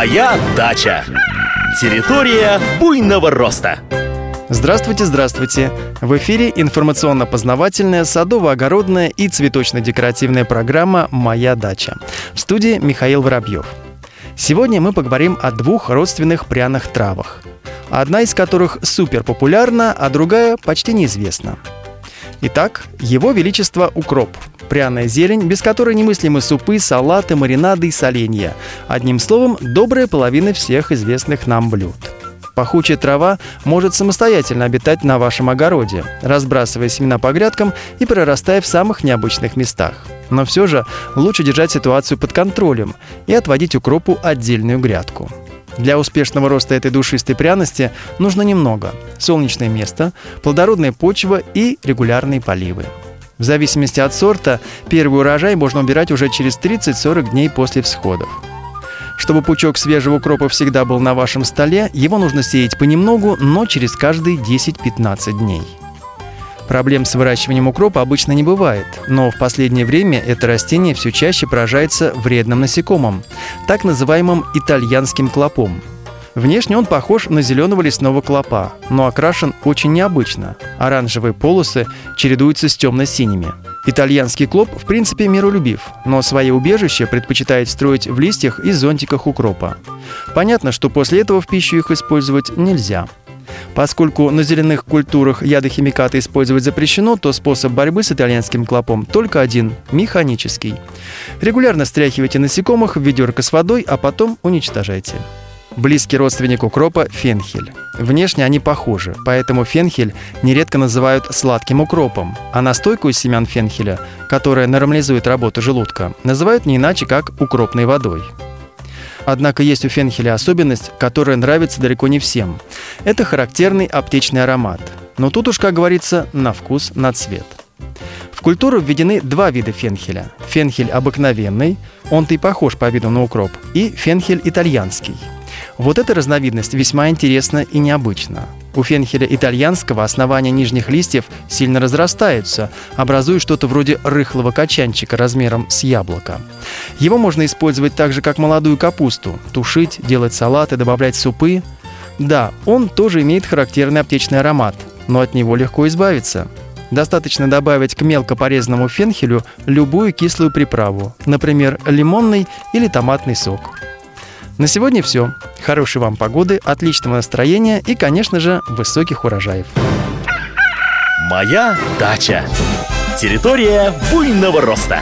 Моя дача. Территория буйного роста. Здравствуйте, здравствуйте! В эфире информационно-познавательная, садово-огородная и цветочно-декоративная программа «Моя дача». В студии Михаил Воробьев. Сегодня мы поговорим о двух родственных пряных травах. Одна из которых супер популярна, а другая почти неизвестна. Итак, его величество укроп – пряная зелень, без которой немыслимы супы, салаты, маринады и соленья. Одним словом, добрая половина всех известных нам блюд. Пахучая трава может самостоятельно обитать на вашем огороде, разбрасывая семена по грядкам и прорастая в самых необычных местах. Но все же лучше держать ситуацию под контролем и отводить укропу отдельную грядку. Для успешного роста этой душистой пряности нужно немного – солнечное место, плодородная почва и регулярные поливы. В зависимости от сорта, первый урожай можно убирать уже через 30-40 дней после всходов. Чтобы пучок свежего укропа всегда был на вашем столе, его нужно сеять понемногу, но через каждые 10-15 дней. Проблем с выращиванием укропа обычно не бывает, но в последнее время это растение все чаще поражается вредным насекомым, так называемым итальянским клопом – Внешне он похож на зеленого лесного клопа, но окрашен очень необычно. Оранжевые полосы чередуются с темно-синими. Итальянский клоп в принципе миролюбив, но свои убежища предпочитает строить в листьях и зонтиках укропа. Понятно, что после этого в пищу их использовать нельзя. Поскольку на зеленых культурах ядохимикаты использовать запрещено, то способ борьбы с итальянским клопом только один – механический. Регулярно стряхивайте насекомых в ведерко с водой, а потом уничтожайте. Близкий родственник укропа – фенхель. Внешне они похожи, поэтому фенхель нередко называют сладким укропом, а настойку из семян фенхеля, которая нормализует работу желудка, называют не иначе, как укропной водой. Однако есть у фенхеля особенность, которая нравится далеко не всем. Это характерный аптечный аромат. Но тут уж, как говорится, на вкус, на цвет. В культуру введены два вида фенхеля. Фенхель обыкновенный, он-то и похож по виду на укроп, и фенхель итальянский – вот эта разновидность весьма интересна и необычна. У фенхеля итальянского основания нижних листьев сильно разрастаются, образуя что-то вроде рыхлого качанчика размером с яблоко. Его можно использовать так же, как молодую капусту, тушить, делать салаты, добавлять супы. Да, он тоже имеет характерный аптечный аромат, но от него легко избавиться. Достаточно добавить к мелко порезанному фенхелю любую кислую приправу, например, лимонный или томатный сок. На сегодня все. Хорошей вам погоды, отличного настроения и, конечно же, высоких урожаев. Моя дача. Территория буйного роста.